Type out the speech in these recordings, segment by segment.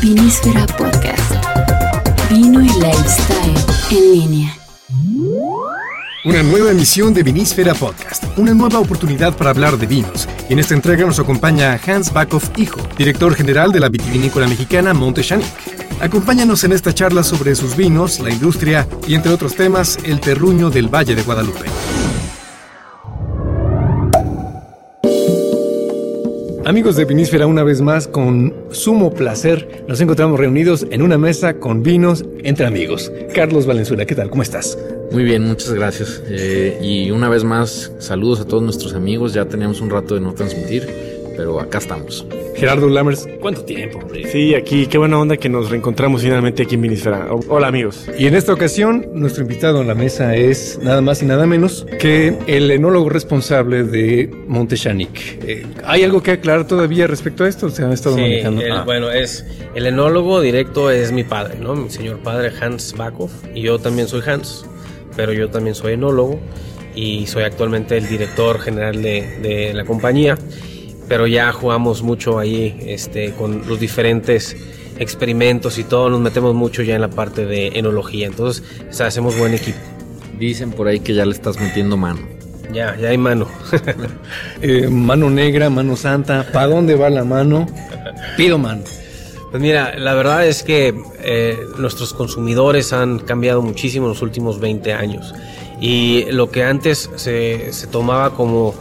Vinísfera Podcast. Vino y lifestyle en línea. Una nueva emisión de Vinísfera Podcast, una nueva oportunidad para hablar de vinos. Y en esta entrega nos acompaña Hans Backhoff Hijo, director general de la vitivinícola mexicana Monte Chanic. Acompáñanos en esta charla sobre sus vinos, la industria y, entre otros temas, el terruño del Valle de Guadalupe. Amigos de Vinísfera, una vez más, con sumo placer, nos encontramos reunidos en una mesa con vinos entre amigos. Carlos Valenzuela, ¿qué tal? ¿Cómo estás? Muy bien, muchas gracias. Eh, y una vez más, saludos a todos nuestros amigos. Ya teníamos un rato de no transmitir, pero acá estamos. Gerardo Lammers, ¿cuánto tiempo, hombre? Sí, aquí, qué buena onda que nos reencontramos finalmente aquí en Vinísfera. Hola amigos. Y en esta ocasión, nuestro invitado en la mesa es nada más y nada menos que el enólogo responsable de Montechanic. Eh, ¿Hay algo que aclarar todavía respecto a esto? ¿Se han estado Sí, manejando? el- Ah. bueno, es el enólogo directo es mi padre, ¿no? Mi señor padre Hans Backhoff y yo también soy Hans, pero yo también soy enólogo y soy actualmente el director general de, de la compañía, pero ya jugamos mucho ahí este, con los diferentes experimentos y todo, nos metemos mucho ya en la parte de enología, entonces o sea, hacemos buen equipo. Dicen por ahí que ya le estás metiendo mano. Ya, ya hay mano. Eh, mano negra, mano santa, ¿para dónde va la mano? Pido mano. Pues mira, la verdad es que eh, nuestros consumidores han cambiado muchísimo en los últimos 20 años. Y lo que antes se, se tomaba como,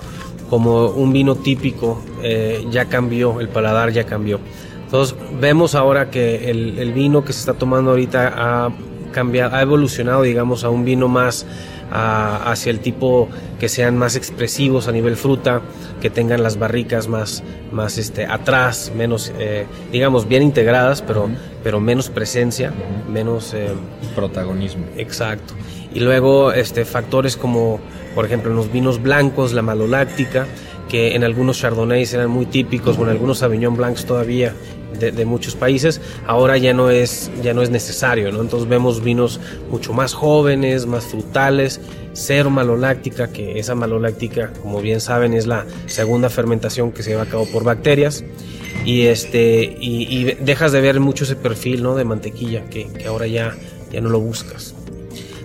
como un vino típico, eh, ya cambió, el paladar ya cambió. Entonces vemos ahora que el, el vino que se está tomando ahorita ha cambiado, ha evolucionado, digamos, a un vino más a- hacia el tipo que sean más expresivos a nivel fruta, que tengan las barricas más, más este, atrás, menos, eh, digamos, bien integradas, pero, pero menos presencia, menos... eh, Protagonismo. Exacto. Y luego este, factores como, por ejemplo, en los vinos blancos, la maloláctica, que en algunos chardonnays eran muy típicos, o en algunos sauvignon blancs todavía de, muchos países, ahora ya no es ya no es necesario, ¿no? Entonces vemos vinos mucho más jóvenes, más frutales, cero maloláctica, que esa maloláctica, como bien saben, es la segunda fermentación que se lleva a cabo por bacterias. Y este y dejas de ver mucho ese perfil no de mantequilla que, que ahora ya ya no lo buscas.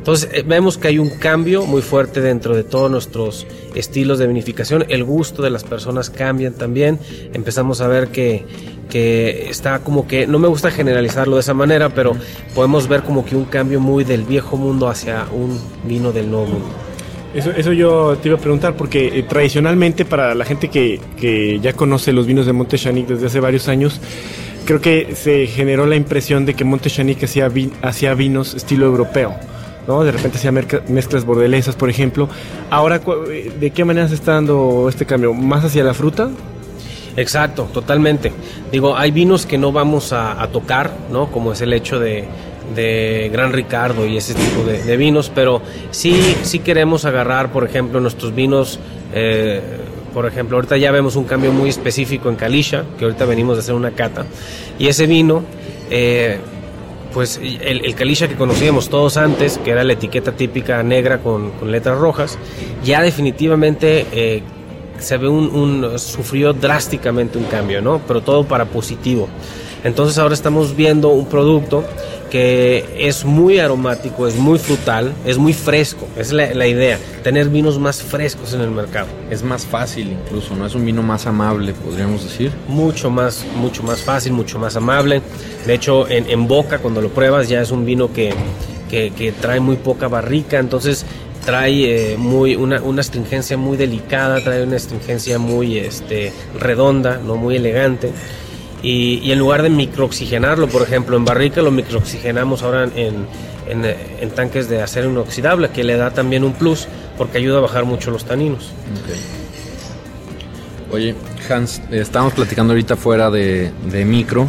Entonces eh, vemos que hay un cambio muy fuerte dentro de todos nuestros estilos de vinificación. El gusto de las personas cambian también. Empezamos a ver que que está como que no me gusta generalizarlo de esa manera pero podemos ver como que un cambio muy del viejo mundo hacia un vino del nuevo mundo Eso, eso yo te iba a preguntar porque eh, tradicionalmente para la gente que, que ya conoce los vinos de Monte Chanic desde hace varios años, creo que se generó la impresión de que Monte Chanic hacía, vi- hacía vinos estilo europeo. ¿no? De repente hacía mezclas bordelesas, por ejemplo. Ahora, eh, ¿de qué manera se está dando este cambio? ¿Más hacia la fruta? Exacto, totalmente. Digo, hay vinos que no vamos a, tocar, ¿no? Como es el hecho de, de Gran Ricardo y ese tipo de, vinos, pero sí, sí queremos agarrar, por ejemplo, nuestros vinos. eh, por ejemplo, ahorita ya vemos un cambio muy específico en Calisha, que ahorita venimos de hacer una cata, y ese vino, eh, pues el, el que conocíamos todos antes, que era la etiqueta típica negra con, con letras rojas, ya definitivamente eh, se ve un, un- sufrió drásticamente un cambio, ¿no? Pero todo para positivo. Entonces ahora estamos viendo un producto que es muy aromático, es muy frutal, es muy fresco. Es la, la idea, tener vinos más frescos en el mercado. Es más fácil incluso, ¿no? Es un vino más amable, podríamos decir. Mucho más, mucho más fácil, mucho más amable. De hecho, en, en boca, cuando lo pruebas, ya es un vino que, que, que trae muy poca barrica, entonces trae eh, muy una, una astringencia muy delicada, trae una astringencia muy este, redonda, no muy elegante. Y, en lugar de microoxigenarlo, por ejemplo, en barrica lo microoxigenamos ahora en, en, tanques de acero inoxidable, que le da también un plus porque ayuda a bajar mucho los taninos. Oye, Hans, estábamos platicando ahorita fuera de, de micro,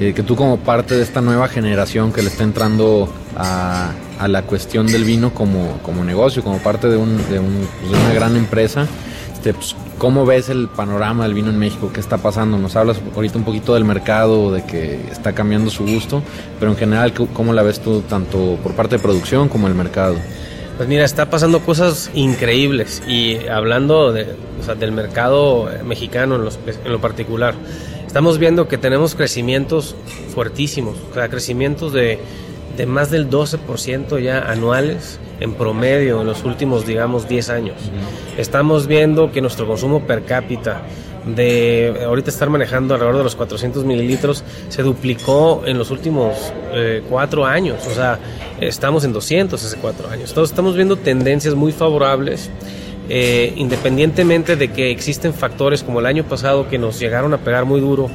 eh, que tú como parte de esta nueva generación que le está entrando a, a la cuestión del vino como, como negocio, como parte de, un, de, un- pues, una gran empresa, este, pues, ¿cómo ves el panorama del vino en México? ¿Qué está pasando? Nos hablas ahorita un poquito del mercado, de que está cambiando su gusto, pero en general, ¿cómo- ¿cómo la ves tú tanto por parte de producción como el mercado? Pues mira, está pasando cosas increíbles y hablando de, del mercado mexicano en, los- en lo particular. estamos viendo que tenemos crecimientos fuertísimos, o sea, crecimientos de, de más del 12% ya anuales en promedio en los últimos, digamos, 10 años. Estamos viendo que nuestro consumo per cápita de ahorita estar manejando alrededor de los 400 mililitros se duplicó en los últimos eh, cuatro años. O sea, estamos en 200 hace cuatro años. Entonces estamos viendo tendencias muy favorables. Eh, independientemente de que existen factores como el año pasado que nos llegaron a pegar muy duro,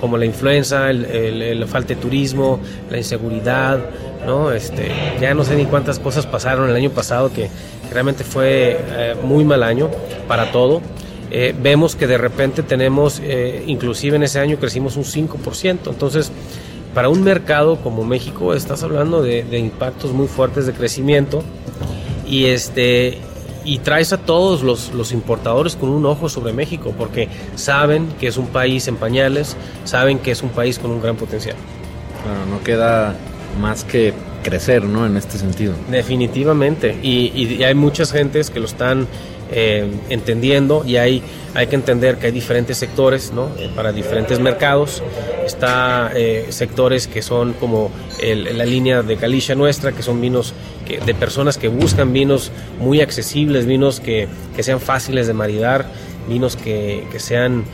como la influenza, el, la falta de turismo, la inseguridad, ¿no? Este, ya no sé ni cuántas cosas pasaron el año pasado que, realmente fue eh, muy mal año para todo. Eh, vemos que de repente tenemos, eh, inclusive en ese año crecimos un 5%. Entonces, para un mercado como México estás hablando de, impactos muy fuertes de crecimiento y este y traes a todos los, los, importadores con un ojo sobre México porque saben que es un país en pañales, saben que es un país con un gran potencial. Claro, no queda más que crecer, ¿no? En este sentido. Definitivamente. Y, y hay muchas gentes que lo están eh, entendiendo y hay, hay que entender que hay diferentes sectores ¿no? Eh, para diferentes mercados. Está eh, sectores que son como la línea de Galicia nuestra, que son vinos que, de personas que buscan vinos muy accesibles, vinos que, que sean fáciles de maridar, vinos que, que sean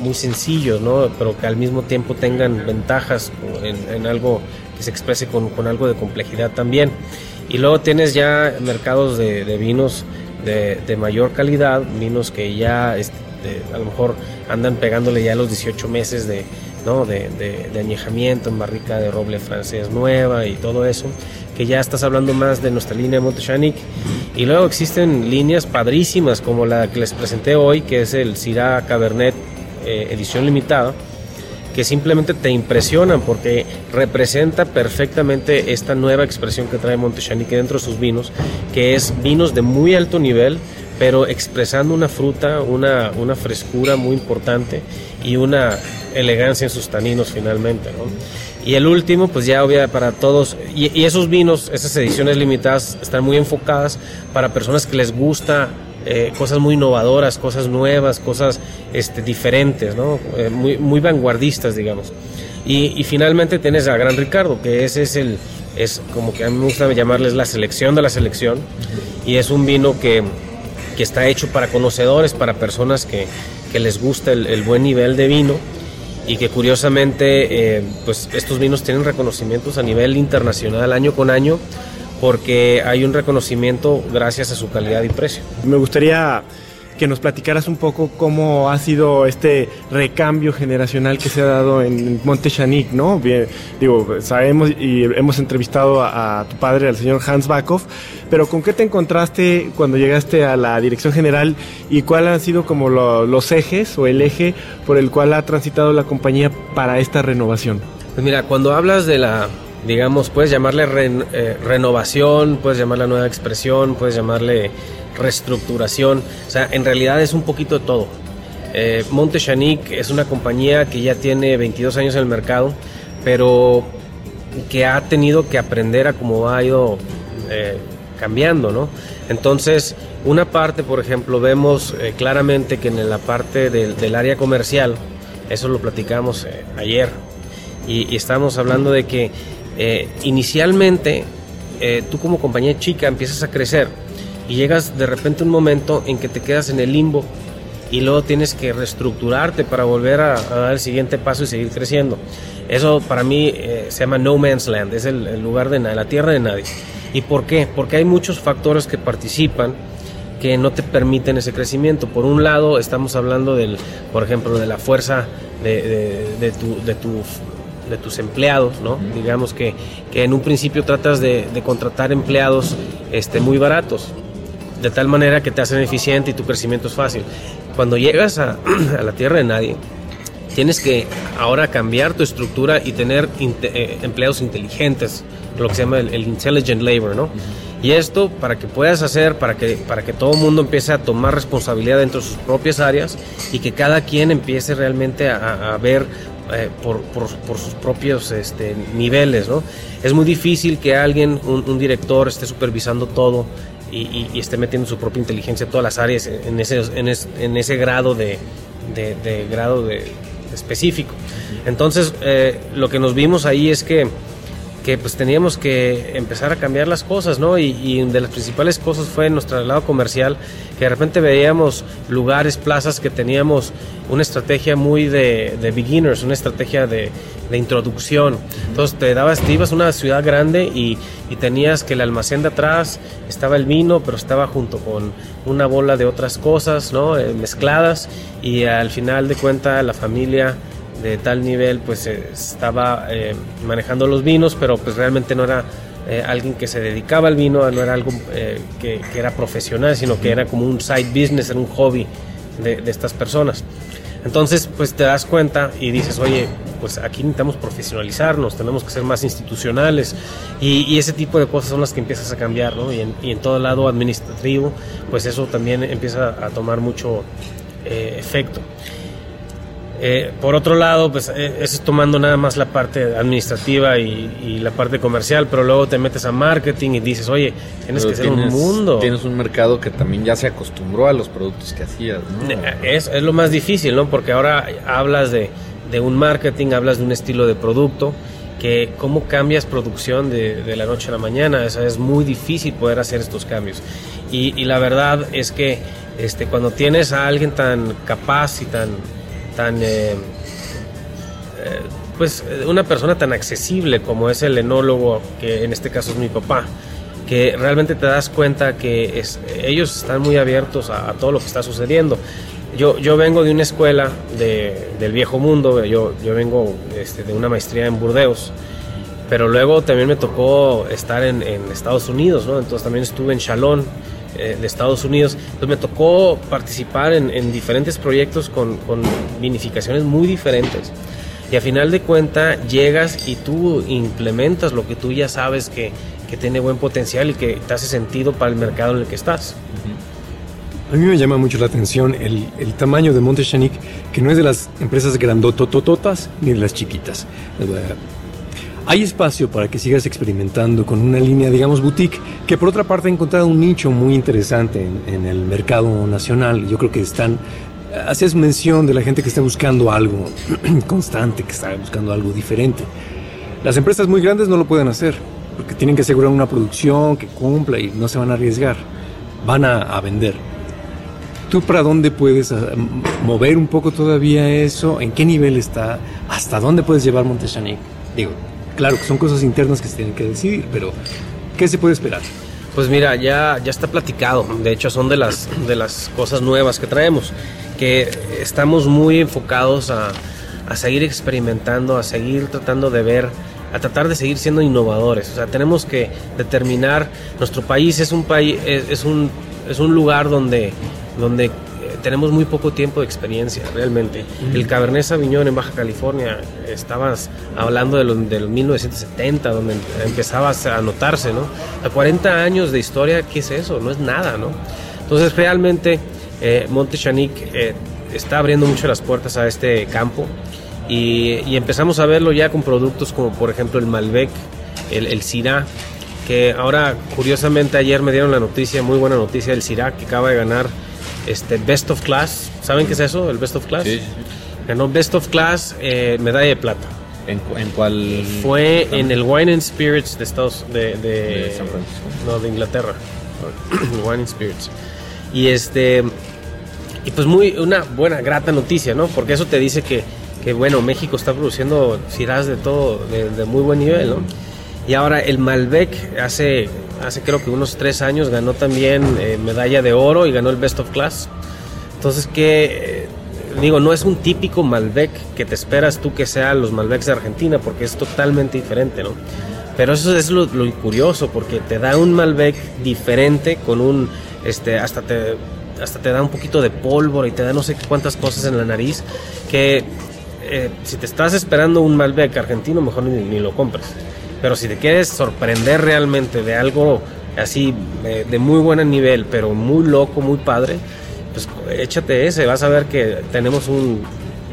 muy sencillos, ¿no? pero que al mismo tiempo tengan ventajas en, en algo que se exprese con, con, algo de complejidad también. Y luego tienes ya mercados de, de vinos de, mayor calidad, vinos que ya este, a lo mejor andan pegándole ya los 18 meses de, ¿no? de, de, añejamiento en barrica de roble francés nueva y todo eso, que ya estás hablando más de nuestra línea Montechanic. Y luego existen líneas padrísimas como la que les presenté hoy, que es el Syrah Cabernet eh, edición limitada, que simplemente te impresionan porque representa perfectamente esta nueva expresión que trae Montechanique dentro de sus vinos, que es vinos de muy alto nivel, pero expresando una fruta, una, una frescura muy importante y una elegancia en sus taninos finalmente. Y el último, pues ya obvia para todos, y, y, esos vinos, esas ediciones limitadas, están muy enfocadas para personas que les gusta eh, cosas muy innovadoras, cosas nuevas, cosas este, diferentes, ¿no? Eh, muy, muy vanguardistas, digamos. Y, finalmente tienes a Gran Ricardo, que ese es el, es como que a mí me gusta llamarles la selección de la selección, y es un vino que, que está hecho para conocedores, para personas que, que les gusta el, el, buen nivel de vino, y que curiosamente, eh, pues estos vinos tienen reconocimientos a nivel internacional año con año, porque hay un reconocimiento gracias a su calidad y precio. Me gustaría que nos platicaras un poco cómo ha sido este recambio generacional que se ha dado en Monte Chanic, ¿no? Bien, digo, sabemos y hemos entrevistado a, tu padre, al señor Hans Backhoff, pero ¿con qué te encontraste cuando llegaste a la dirección general y cuáles han sido como los ejes o el eje por el cual ha transitado la compañía para esta renovación? Pues mira, cuando hablas de la digamos, puedes llamarle eh, renovación, puedes llamarle nueva expresión, puedes llamarle reestructuración, o sea, en realidad es un poquito de todo. Eh, Monte Chanic es una compañía que ya tiene 22 años en el mercado, pero que ha tenido que aprender a cómo ha ido eh, cambiando, ¿no? Entonces, una parte, por ejemplo, vemos claramente que en la parte del, área comercial, eso lo platicamos ayer, y, y estamos hablando de que eh, inicialmente eh, tú como compañía chica empiezas a crecer y llegas de repente un momento en que te quedas en el limbo y luego tienes que reestructurarte para volver a, dar el siguiente paso y seguir creciendo. Eso para mí eh, se llama no man's land, es el, lugar de la tierra de nadie. ¿Y por qué? Porque hay muchos factores que participan que no te permiten ese crecimiento. Por un lado, estamos hablando del, por ejemplo, de la fuerza de, tu, de tu de tus empleados, ¿no? Digamos que, en un principio tratas de, contratar empleados este, muy baratos, de tal manera que te hacen eficiente y tu crecimiento es fácil. Cuando llegas a, la tierra de nadie, tienes que ahora cambiar tu estructura y tener eh, empleados inteligentes, lo que se llama el, intelligent labor, ¿no? Y esto para que puedas hacer, para que, para que todo el mundo empiece a tomar responsabilidad dentro de sus propias áreas y que cada quien empiece realmente a ver eh, por, por, sus propios este, niveles. ¿no? Es muy difícil que alguien, un, director, esté supervisando todo y, esté metiendo su propia inteligencia en todas las áreas en ese, en ese grado de, de, grado de, específico. Entonces, eh, lo que nos vimos ahí es que que pues teníamos que empezar a cambiar las cosas, ¿no? Y, y, de las principales cosas fue nuestro lado comercial, que de repente veíamos lugares, plazas que teníamos una estrategia muy de, de beginners, una estrategia de, introducción. Entonces te dabas, te ibas a una ciudad grande y, y, tenías que el almacén de atrás estaba el vino, pero estaba junto con una bola de otras cosas, ¿no? Eh, mezcladas y al final de cuenta la familia de tal nivel pues eh, estaba eh, manejando los vinos, pero pues realmente no era eh, alguien que se dedicaba al vino, no era algo que, era profesional, sino que era como un side business, era un hobby de, estas personas. Entonces pues te das cuenta y dices, oye, pues aquí necesitamos profesionalizarnos, tenemos que ser más institucionales y, ese tipo de cosas son las que empiezas a cambiar, ¿no? Y en, y en todo lado administrativo, pues eso también empieza a tomar mucho efecto. Eh, por otro lado, pues eh, eso es tomando nada más la parte administrativa y, y, la parte comercial, pero luego te metes a marketing y dices, oye, tienes pero que ser un mundo. Tienes un mercado que también ya se acostumbró a los productos que hacías, ¿no? Es, es lo más difícil, ¿no? Porque ahora hablas de, de, un marketing, hablas de un estilo de producto, que cómo cambias producción de, de la noche a la mañana, o sea, es muy difícil poder hacer estos cambios. Y, y la verdad es que este, cuando tienes a alguien tan capaz y tan tan eh, eh, pues una persona tan accesible como es el enólogo que en este caso es mi papá que realmente te das cuenta que ellos están muy abiertos a, todo lo que está sucediendo yo, yo vengo de una escuela de, del viejo mundo yo, yo vengo este, de una maestría en Burdeos pero luego también me tocó estar en, en Estados Unidos ¿no? entonces también estuve en Chalón eh, de Estados Unidos. Entonces me tocó participar en, en diferentes proyectos con, con, vinificaciones muy diferentes. Y a final de cuenta llegas y tú implementas lo que tú ya sabes que, que tiene buen potencial y que te hace sentido para el mercado en el que estás. A mí me llama mucho la atención el, el tamaño de Montechanic, que no es de las empresas grandototototas ni de las chiquitas. Hay espacio para que sigas experimentando con una línea, digamos, boutique, que por otra parte ha encontrado un nicho muy interesante en, en el mercado nacional. Yo creo que están, haces mención de la gente que está buscando algo constante, que está buscando algo diferente. Las empresas muy grandes no lo pueden hacer, porque tienen que asegurar una producción que cumpla y no se van a arriesgar, van a, a vender. ¿Tú para dónde puedes ah, mover un poco todavía eso? ¿En qué nivel está? ¿Hasta dónde puedes llevar Montechanic? Digo, Claro que son cosas internas que se tienen que decidir, pero ¿qué se puede esperar? Pues mira, ya, ya está platicado. De hecho, son de las, de las cosas nuevas que traemos. Que estamos muy enfocados a, a seguir experimentando, a seguir tratando de ver a tratar de seguir siendo innovadores. O sea, tenemos que determinar, nuestro país es un país, es, es, un, es un lugar donde, donde tenemos muy poco tiempo de experiencia, realmente. El Cabernet Sauvignon en Baja California, estabas hablando de los, de los 1970, donde empezabas a notarse, ¿no? A 40 años de historia, ¿qué es eso? No es nada, ¿no? Entonces, realmente, eh, Monte Chanic eh, está abriendo mucho las puertas a este campo y, y, empezamos a verlo ya con productos como, por ejemplo, el Malbec, el, el Syrah, que ahora, curiosamente, ayer me dieron la noticia, muy buena noticia, del Syrah, que acaba de ganar este Best of Class. ¿Saben qué es eso? El Best of Class. Sí. Ganó Best of Class, eh, medalla de plata. ¿En, en cuál? Fue en el Wine and Spirits de Estados de, de, de San Francisco. No, de Inglaterra. Wine and Spirits. Y este y pues muy una buena grata noticia, ¿no? Porque eso te dice que, que bueno, México está produciendo cirás de todo de, de muy buen nivel, ¿no? Y ahora el Malbec hace hace creo que unos tres años ganó también eh, medalla de oro y ganó el Best of Class. Entonces, que eh, digo, no es un típico Malbec que te esperas tú que sea los Malbecs de Argentina, porque es totalmente diferente, ¿no? Pero eso es lo, lo curioso, porque te da un Malbec diferente con un, este, hasta te, hasta te da un poquito de pólvora y te da no sé cuántas cosas en la nariz, que eh, si te estás esperando un Malbec argentino, mejor ni, ni lo compres. Pero si te quieres sorprender realmente de algo así de, muy buen nivel, pero muy loco, muy padre, pues échate ese. Vas a ver que tenemos un,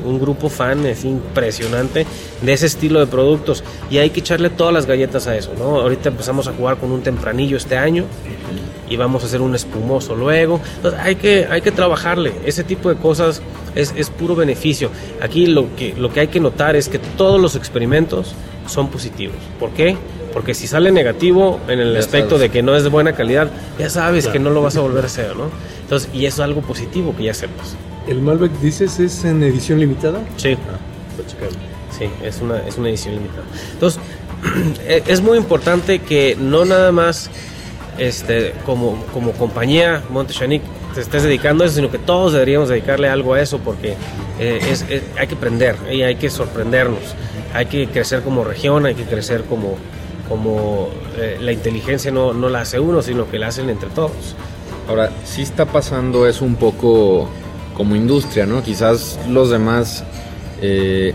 un grupo fan es impresionante de ese estilo de productos y hay que echarle todas las galletas a eso, ¿no? Ahorita empezamos a jugar con un tempranillo este año y vamos a hacer un espumoso luego. Entonces hay que, hay que trabajarle. Ese tipo de cosas es, es puro beneficio. Aquí lo que, lo que hay que notar es que todos los experimentos son positivos. ¿Por qué? Porque si sale negativo en el Ya aspecto sabes. de que no es de buena calidad, ya sabes que no lo vas a volver a hacer, ¿no? Entonces, y eso es algo positivo que ya sepas. ¿El Malbec dices es en edición limitada? Sí. Sí, es una, es una edición limitada. Entonces, e- es muy importante que no nada más este, como, como compañía Montechanic te estés dedicando a eso, sino que todos deberíamos dedicarle algo a eso porque eh, hay que aprender y hay que sorprendernos. Hay que crecer como región, hay que crecer como, como eh, la inteligencia no, no la hace uno, sino que la hacen entre todos. Ahora, sí está pasando eso un poco como industria, ¿no? Quizás los demás, eh,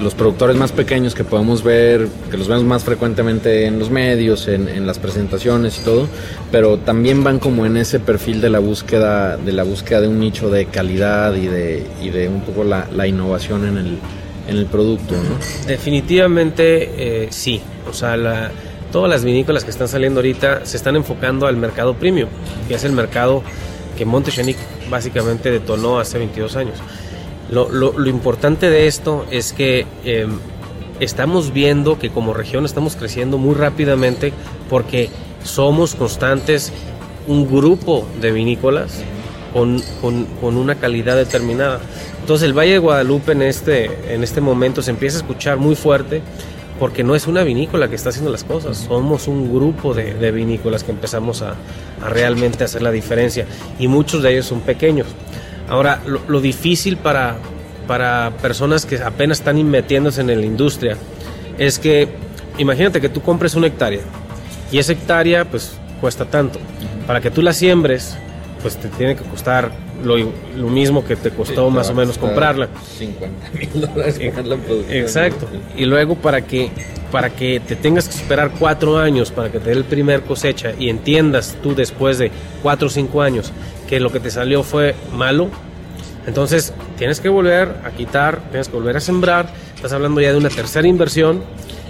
los productores más pequeños que podemos ver, que los vemos más frecuentemente en los medios, en, en las presentaciones y todo, pero también van como en ese perfil de la búsqueda, de la búsqueda de un nicho de calidad y de, y de un poco la, la innovación en el, en el producto, ¿no? Definitivamente eh, sí. O sea, la- todas las vinícolas que están saliendo ahorita se están enfocando al mercado premium, que es el mercado que Montechanic básicamente detonó hace 22 años. Lo, lo- lo importante de esto es que eh, estamos viendo que como región estamos creciendo muy rápidamente porque somos constantes un grupo de vinícolas con, con- con una calidad determinada. Entonces el Valle de Guadalupe en este, en este momento se empieza a escuchar muy fuerte porque no es una vinícola que está haciendo las cosas, somos un grupo de, de vinícolas que empezamos a, a realmente hacer la diferencia y muchos de ellos son pequeños. Ahora, lo, lo difícil para, para personas que apenas están metiéndose en la industria es que imagínate que tú compres una hectárea y esa hectárea pues cuesta tanto. Para que tú la siembres, pues te tiene que costar lo, lo mismo que te costó más o menos comprarla. 50 mil dólares la producción. Exacto. Y luego para que para que te tengas que esperar cuatro años para que te dé el primer cosecha y entiendas tú después de cuatro o cinco años que lo que te salió fue malo, entonces tienes que volver a quitar, tienes que volver a sembrar, estás hablando ya de una tercera inversión,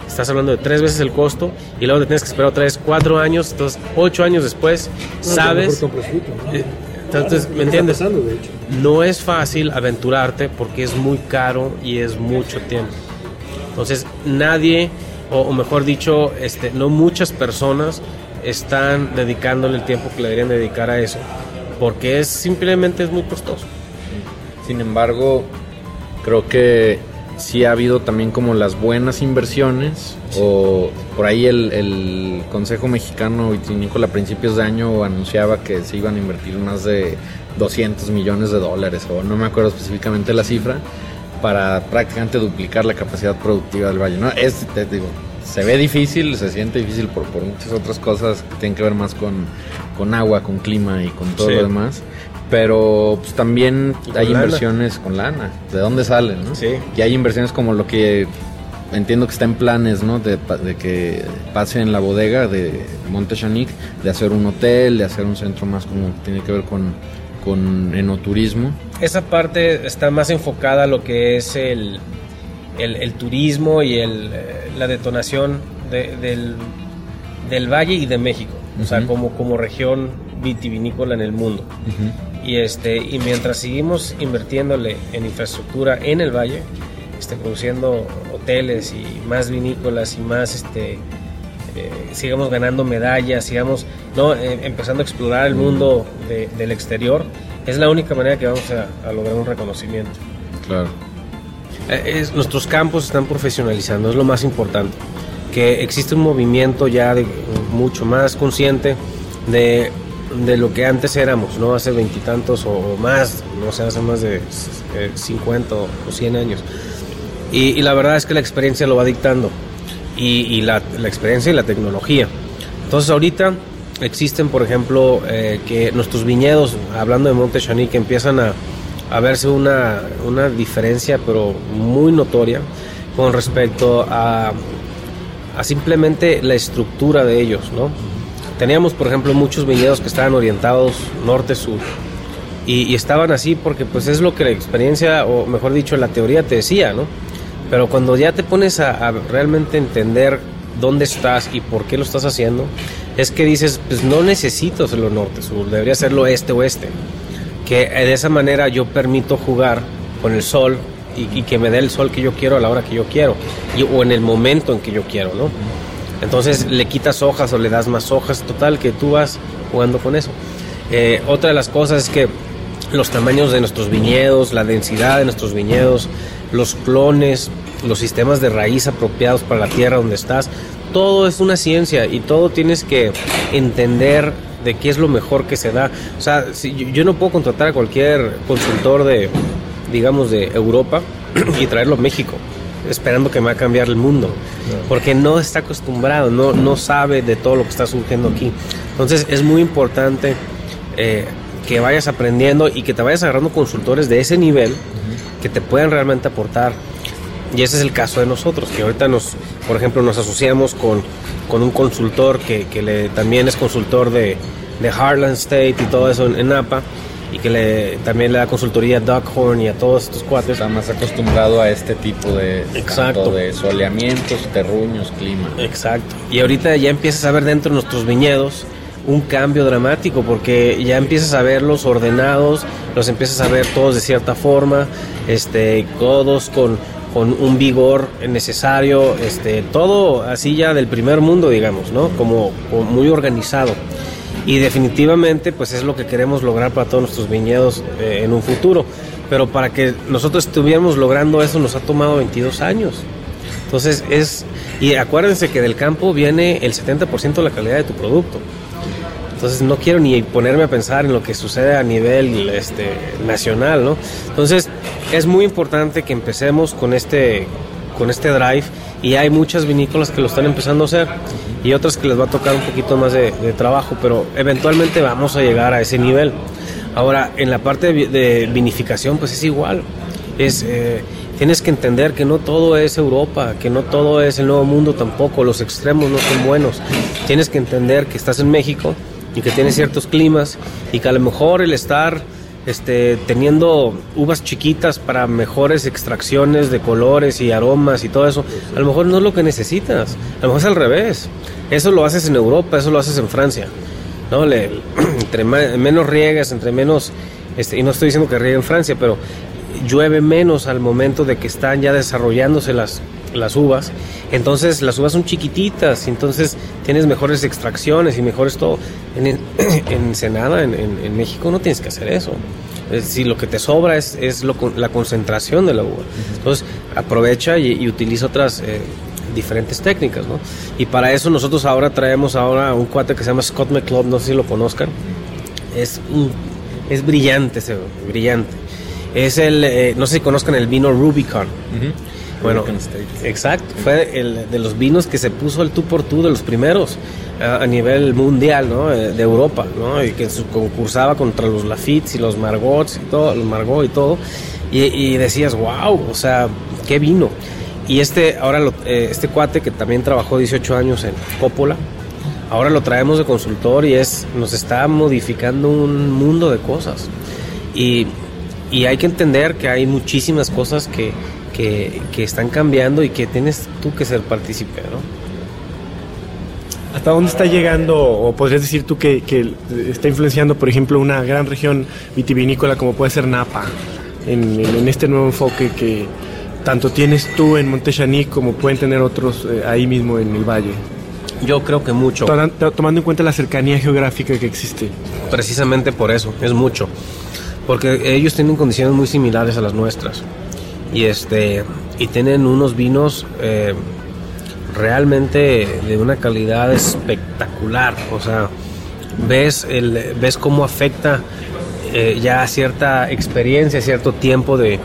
estás hablando de tres veces el costo y luego te tienes que esperar otra vez cuatro años, entonces ocho años después sabes... Mejor compras fruto, ¿no? eh, Entonces, ¿me entiendes? pasando, de hecho. no es fácil aventurarte porque es muy caro y es mucho tiempo. Entonces nadie, o, o mejor dicho, este, no muchas personas están dedicándole el tiempo que le deberían dedicar a eso, porque es simplemente es muy costoso. Sin embargo, creo que sí ha habido también como las buenas inversiones o por ahí el, el Consejo Mexicano Vitivinícola a principios de año anunciaba que se iban a invertir más de 200 millones de dólares o no me acuerdo específicamente la cifra para prácticamente duplicar la capacidad productiva del valle. ¿no? Es, te digo, se ve difícil, se siente difícil por, por muchas otras cosas que tienen que ver más con, con agua, con clima y con todo Sí. lo demás. Pero pues, también hay lana. inversiones con lana. ¿De dónde salen? ¿no? Sí. Y hay inversiones como lo que entiendo que está en planes, ¿no? De, pa- de que pase en la bodega de Montechanic, de hacer un hotel, de hacer un centro más como que tiene que ver con, con enoturismo. Esa parte está más enfocada a lo que es el, el, el turismo y el, eh, la detonación de- del, del Valle y de México, o sea, como, como región vitivinícola en el mundo. Y, este, y mientras seguimos invirtiéndole en infraestructura en el valle, este, produciendo hoteles y más vinícolas y más, este, eh, sigamos ganando medallas, sigamos ¿no? Eh, empezando a explorar el mundo de- del exterior, es la única manera que vamos a, a lograr un reconocimiento. Claro. Eh, es- nuestros campos están profesionalizando, es lo más importante. Que existe un movimiento ya de, mucho más consciente de, de lo que antes éramos, ¿no? Hace veintitantos o, o más, no sé, hace más de eh, 50 o 100 años. Y, y la verdad es que la experiencia lo va dictando. Y, y la, la experiencia y la tecnología. Entonces ahorita existen, por ejemplo, eh, que nuestros viñedos, hablando de Monte Chanic, empiezan a, a verse una, una diferencia, pero muy notoria, con respecto a, a simplemente la estructura de ellos, ¿no? Teníamos, por ejemplo, muchos viñedos que estaban orientados norte-sur. Y, estaban así porque pues es lo que la experiencia, o mejor dicho, la teoría te decía, ¿no? Pero cuando ya te pones a, realmente entender dónde estás y por qué lo estás haciendo, es que dices, pues no necesito hacerlo norte-sur, debería hacerlo este-oeste. Que de esa manera yo permito jugar con el sol y, que me dé el sol que yo quiero a la hora que yo quiero o en el momento en que yo quiero, ¿no? Entonces le quitas hojas o le das más hojas, total que tú vas jugando con eso. Eh, otra de las cosas es que los tamaños de nuestros viñedos, la densidad de nuestros viñedos, los clones, los sistemas de raíz apropiados para la tierra donde estás, todo es una ciencia y todo tienes que entender de qué es lo mejor que se da. O sea, si, yo no puedo contratar a cualquier consultor de, digamos, de Europa y traerlo a México esperando que me va a cambiar el mundo, porque no está acostumbrado, no, no sabe de todo lo que está surgiendo aquí. Entonces es muy importante eh, que vayas aprendiendo y que te vayas agarrando consultores de ese nivel que te puedan realmente aportar. Y ese es el caso de nosotros, que ahorita nos, por ejemplo, nos asociamos con, con un consultor que, que le, también es consultor de, de Harlan State y todo eso en, en Napa y que le, también le da consultoría a Duckhorn y a todos estos cuates. Está más acostumbrado a este tipo de, Exacto. de soleamientos, terruños, clima. Exacto. Y ahorita ya empiezas a ver dentro de nuestros viñedos un cambio dramático porque ya empiezas a verlos ordenados, los empiezas a ver todos de cierta forma, este, todos con, con un vigor necesario, este, todo así ya del primer mundo, digamos, ¿no? Como, como muy organizado y definitivamente pues es lo que queremos lograr para todos nuestros viñedos eh, en un futuro. Pero para que nosotros estuviéramos logrando eso nos ha tomado 22 años. Entonces es, y acuérdense que del campo viene el 70% de la calidad de tu producto. Entonces no quiero ni ponerme a pensar en lo que sucede a nivel este, nacional, ¿no? Entonces es muy importante que empecemos con este, con este drive y hay muchas vinícolas que lo están empezando a hacer y otras que les va a tocar un poquito más de, de trabajo, pero eventualmente vamos a llegar a ese nivel. Ahora, en la parte de, de vinificación, pues es igual. Es, eh, tienes que entender que no todo es Europa, que no todo es el nuevo mundo tampoco, los extremos no son buenos. Tienes que entender que estás en México y que tienes ciertos climas y que a lo mejor el estar este, teniendo uvas chiquitas para mejores extracciones de colores y aromas y todo eso, a lo mejor no es lo que necesitas, a lo mejor es al revés. Eso lo haces en Europa, eso lo haces en Francia. ¿no? Le, entre menos riegas, entre menos, este, y no estoy diciendo que riegue en Francia, pero llueve menos al momento de que están ya desarrollándose las, las uvas. Entonces las uvas son chiquititas, entonces tienes mejores extracciones y mejores todo. En, en, en Senada, en, en, México, no tienes que hacer eso. Es decir, lo que te sobra es, es lo, la concentración de la uva. Entonces aprovecha y, y utiliza otras eh, diferentes técnicas, ¿no? Y para eso nosotros ahora traemos ahora un cuate que se llama Scott McCloud, no sé si lo conozcan. Es, un, es brillante ese, brillante. Es el, eh, no sé si conozcan el vino Rubicon. Uh -huh. Bueno, exacto, fue el de los vinos que se puso el tú por tú de los primeros a, a nivel mundial, ¿no? Eh, De Europa, ¿no? Y que concursaba contra los Lafitte y los Margots y todo, los Margot y todo. Y, y decías, wow, o sea, qué vino. Y este, ahora lo, eh, este cuate que también trabajó 18 años en Coppola, ahora lo traemos de consultor y es, nos está modificando un mundo de cosas. Y, y hay que entender que hay muchísimas cosas que, que, que, están cambiando y que tienes tú que ser partícipe, ¿no? ¿Hasta dónde está llegando, o podrías decir tú que, que, está influenciando, por ejemplo, una gran región vitivinícola como puede ser Napa, en, en este nuevo enfoque que tanto tienes tú en Montechanic como pueden tener otros eh, ahí mismo en el valle? Yo creo que mucho. Tomando en cuenta la cercanía geográfica que existe. Precisamente por eso, es mucho. Porque ellos tienen condiciones muy similares a las nuestras. Y este y tienen unos vinos eh, realmente de una calidad espectacular. O sea, ves, el, ves cómo afecta eh, ya cierta experiencia, cierto tiempo de,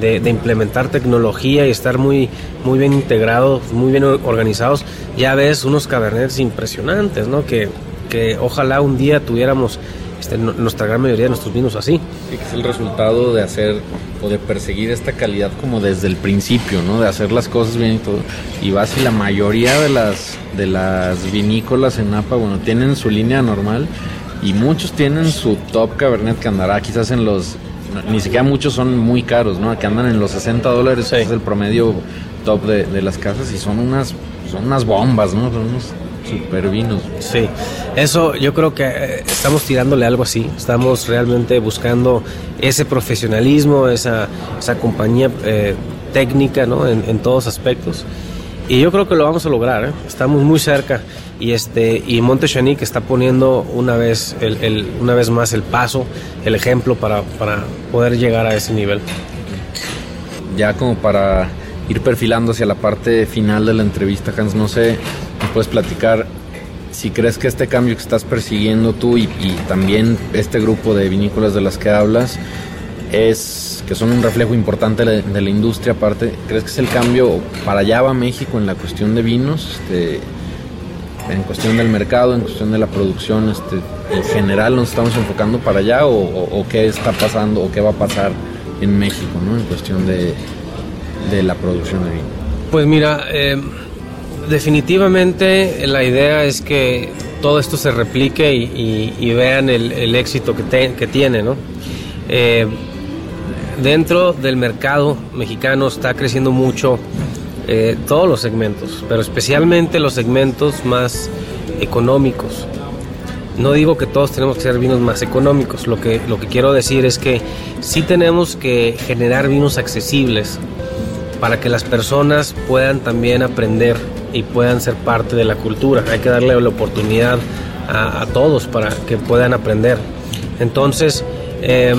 de, de, implementar tecnología y estar muy, muy bien integrados, muy bien organizados, ya ves unos cabernets impresionantes, ¿no? Que, que ojalá un día tuviéramos este, nuestra gran mayoría de nuestros vinos así. Sí, que es el resultado de hacer o de perseguir esta calidad como desde el principio, ¿no? De hacer las cosas bien y todo. Y vas y la mayoría de las, de las vinícolas en Napa, bueno, tienen su línea normal y muchos tienen su top cabernet que andará quizás en los ni siquiera muchos son muy caros, ¿no? Que andan en los 60 dólares, sí. es el promedio top de, de, las casas y son unas, son unas bombas, ¿no? Son unos Super vinos. Sí, eso yo creo que eh, estamos tirándole algo así. Estamos realmente buscando ese profesionalismo, esa, esa compañía eh, técnica ¿no? en, en, todos aspectos. Y yo creo que lo vamos a lograr. ¿eh? Estamos muy cerca. Y, este, y Monte Chanic está poniendo una vez, el, el, una vez más el paso, el ejemplo para, para poder llegar a ese nivel. Ya como para ir perfilando hacia la parte final de la entrevista, Hans, no sé, puedes platicar si crees que este cambio que estás persiguiendo tú y, también este grupo de vinícolas de las que hablas es que son un reflejo importante de, la industria aparte, ¿crees que es el cambio para allá va México en la cuestión de vinos? Este, en cuestión del mercado, en cuestión de la producción, este, en general nos estamos enfocando para allá o, qué está pasando o qué va a pasar en México, ¿no? En cuestión de, de la producción de vino? Pues mira, eh, definitivamente la idea es que todo esto se replique y, vean el, éxito que, tiene. Eh, dentro del mercado mexicano está creciendo mucho eh, todos los segmentos, pero especialmente los segmentos más económicos. No digo que todos tenemos que ser vinos más económicos, lo que, lo que quiero decir es que sí tenemos que generar vinos accesibles para que las personas puedan también aprender y puedan ser parte de la cultura. Hay que darle la oportunidad a, a todos para que puedan aprender. Entonces, eh,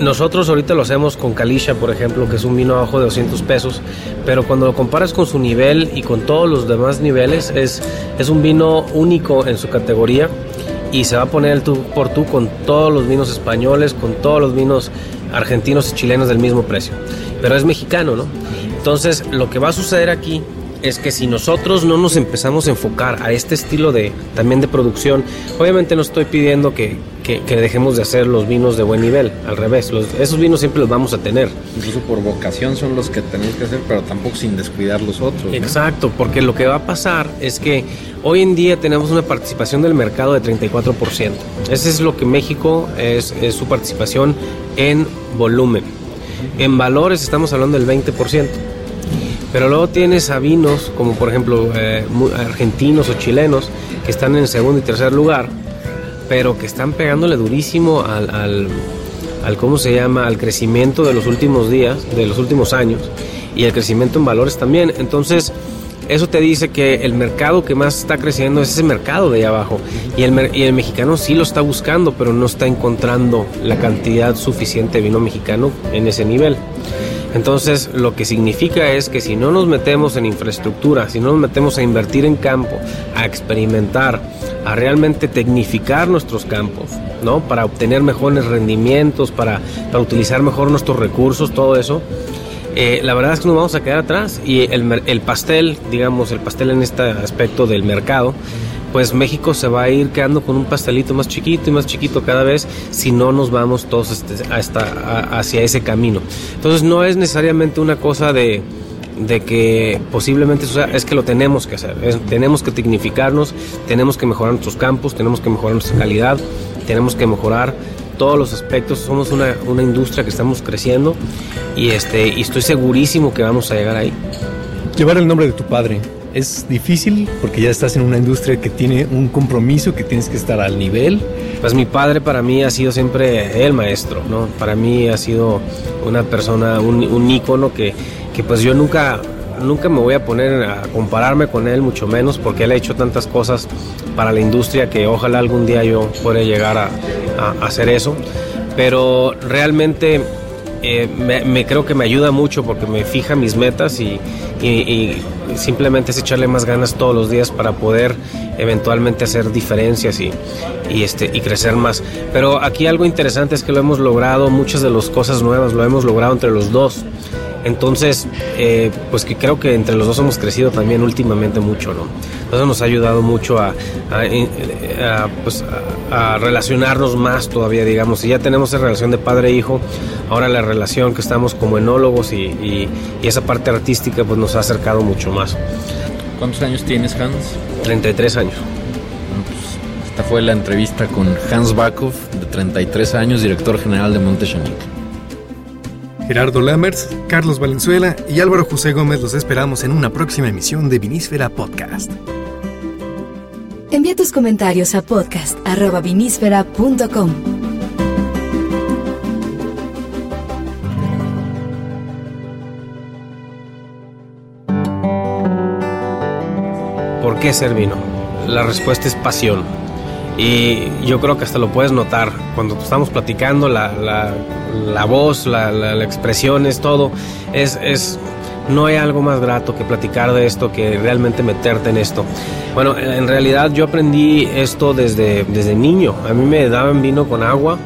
nosotros ahorita lo hacemos con Kalisha, por ejemplo, que es un vino abajo de 200 pesos, pero cuando lo comparas con su nivel y con todos los demás niveles, es, es un vino único en su categoría y se va a poner el tú por tú con todos los vinos españoles, con todos los vinos argentinos y chilenos del mismo precio. Pero es mexicano, ¿no? Entonces, lo que va a suceder aquí es que si nosotros no nos empezamos a enfocar a este estilo de también de producción, obviamente no estoy pidiendo que, que, que dejemos de hacer los vinos de buen nivel, al revés, los, esos vinos siempre los vamos a tener. Incluso por vocación son los que tenemos que hacer, pero tampoco sin descuidar los otros. ¿no? Exacto, porque lo que va a pasar es que hoy en día tenemos una participación del mercado de 34%. Ese es lo que México es, es su participación en volumen. En valores estamos hablando del 20%. Pero luego tienes a vinos como por ejemplo eh, argentinos o chilenos que están en segundo y tercer lugar, pero que están pegándole durísimo al, al, ¿cómo se llama? Al crecimiento de los últimos días, de los últimos años y el crecimiento en valores también. Entonces, eso te dice que el mercado que más está creciendo es ese mercado de ahí abajo. Y el, y el mexicano sí lo está buscando, pero no está encontrando la cantidad suficiente de vino mexicano en ese nivel. Entonces, lo que significa es que si no nos metemos en infraestructura, si no nos metemos a invertir en campo, a experimentar, a realmente tecnificar nuestros campos, ¿no? Para obtener mejores rendimientos, para, para utilizar mejor nuestros recursos, todo eso, eh, la verdad es que nos vamos a quedar atrás y el, el, pastel, digamos, el pastel en este aspecto del mercado, pues México se va a ir quedando con un pastelito más chiquito y más chiquito cada vez si no nos vamos todos este, a esta, a, hacia ese camino. Entonces no es necesariamente una cosa de, que posiblemente o sea, es que lo tenemos que hacer, tenemos que tecnificarnos, tenemos que mejorar nuestros campos, tenemos que mejorar nuestra calidad, tenemos que mejorar todos los aspectos, somos una, una industria que estamos creciendo y, este, y estoy segurísimo que vamos a llegar ahí. Llevar el nombre de tu padre, es difícil porque ya estás en una industria que tiene un compromiso, que tienes que estar al nivel. Pues mi padre para mí ha sido siempre el maestro, ¿no? Para mí ha sido una persona, un, un ícono que, que pues yo nunca, nunca me voy a poner a compararme con él, mucho menos porque él ha hecho tantas cosas para la industria que ojalá algún día yo pueda llegar a, a, hacer eso. Pero realmente eh, me, me, creo que me ayuda mucho porque me fija mis metas y, y, y, simplemente es echarle más ganas todos los días para poder eventualmente hacer diferencias y, y, este, y crecer más. Pero aquí algo interesante es que lo hemos logrado, muchas de las cosas nuevas lo hemos logrado entre los dos. Entonces, eh, pues que creo que entre los dos hemos crecido también últimamente mucho, ¿no? Eso nos ha ayudado mucho a, a, a, pues a, relacionarnos más todavía, digamos. Y ya tenemos esa relación de padre-hijo, ahora la relación que estamos como enólogos y, y, y, esa parte artística pues nos ha acercado mucho más. ¿Cuántos años tienes, Hans? 33 años. Pues, esta fue la entrevista con Hans Bakov, de 33 años, director general de Montechanic. Gerardo Lammers, Carlos Valenzuela y Álvaro José Gómez los esperamos en una próxima emisión de Vinísfera Podcast. Envía tus comentarios a podcast.vinísfera.com. ¿Por qué ser vino? La respuesta es pasión. Y yo creo que hasta lo puedes notar cuando estamos platicando, la, la, voz, la, la, expresión, es todo. Es, es, no hay algo más grato que platicar de esto, que realmente meterte en esto. Bueno, en realidad yo aprendí esto desde, desde niño. A mí me daban vino con agua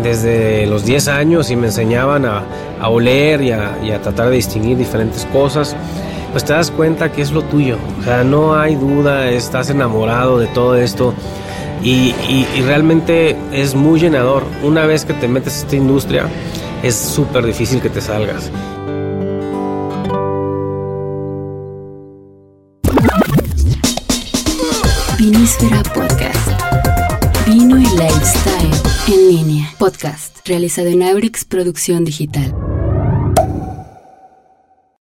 desde los 10 años y me enseñaban a, a oler y a, y a tratar de distinguir diferentes cosas pues te das cuenta que es lo tuyo. O sea, no hay duda, estás enamorado de todo esto y, realmente es muy llenador. Una vez que te metes a esta industria, es súper difícil que te salgas. Vinísfera Podcast. Vino y Lifestyle en línea. Podcast realizado en Aurix Producción Digital.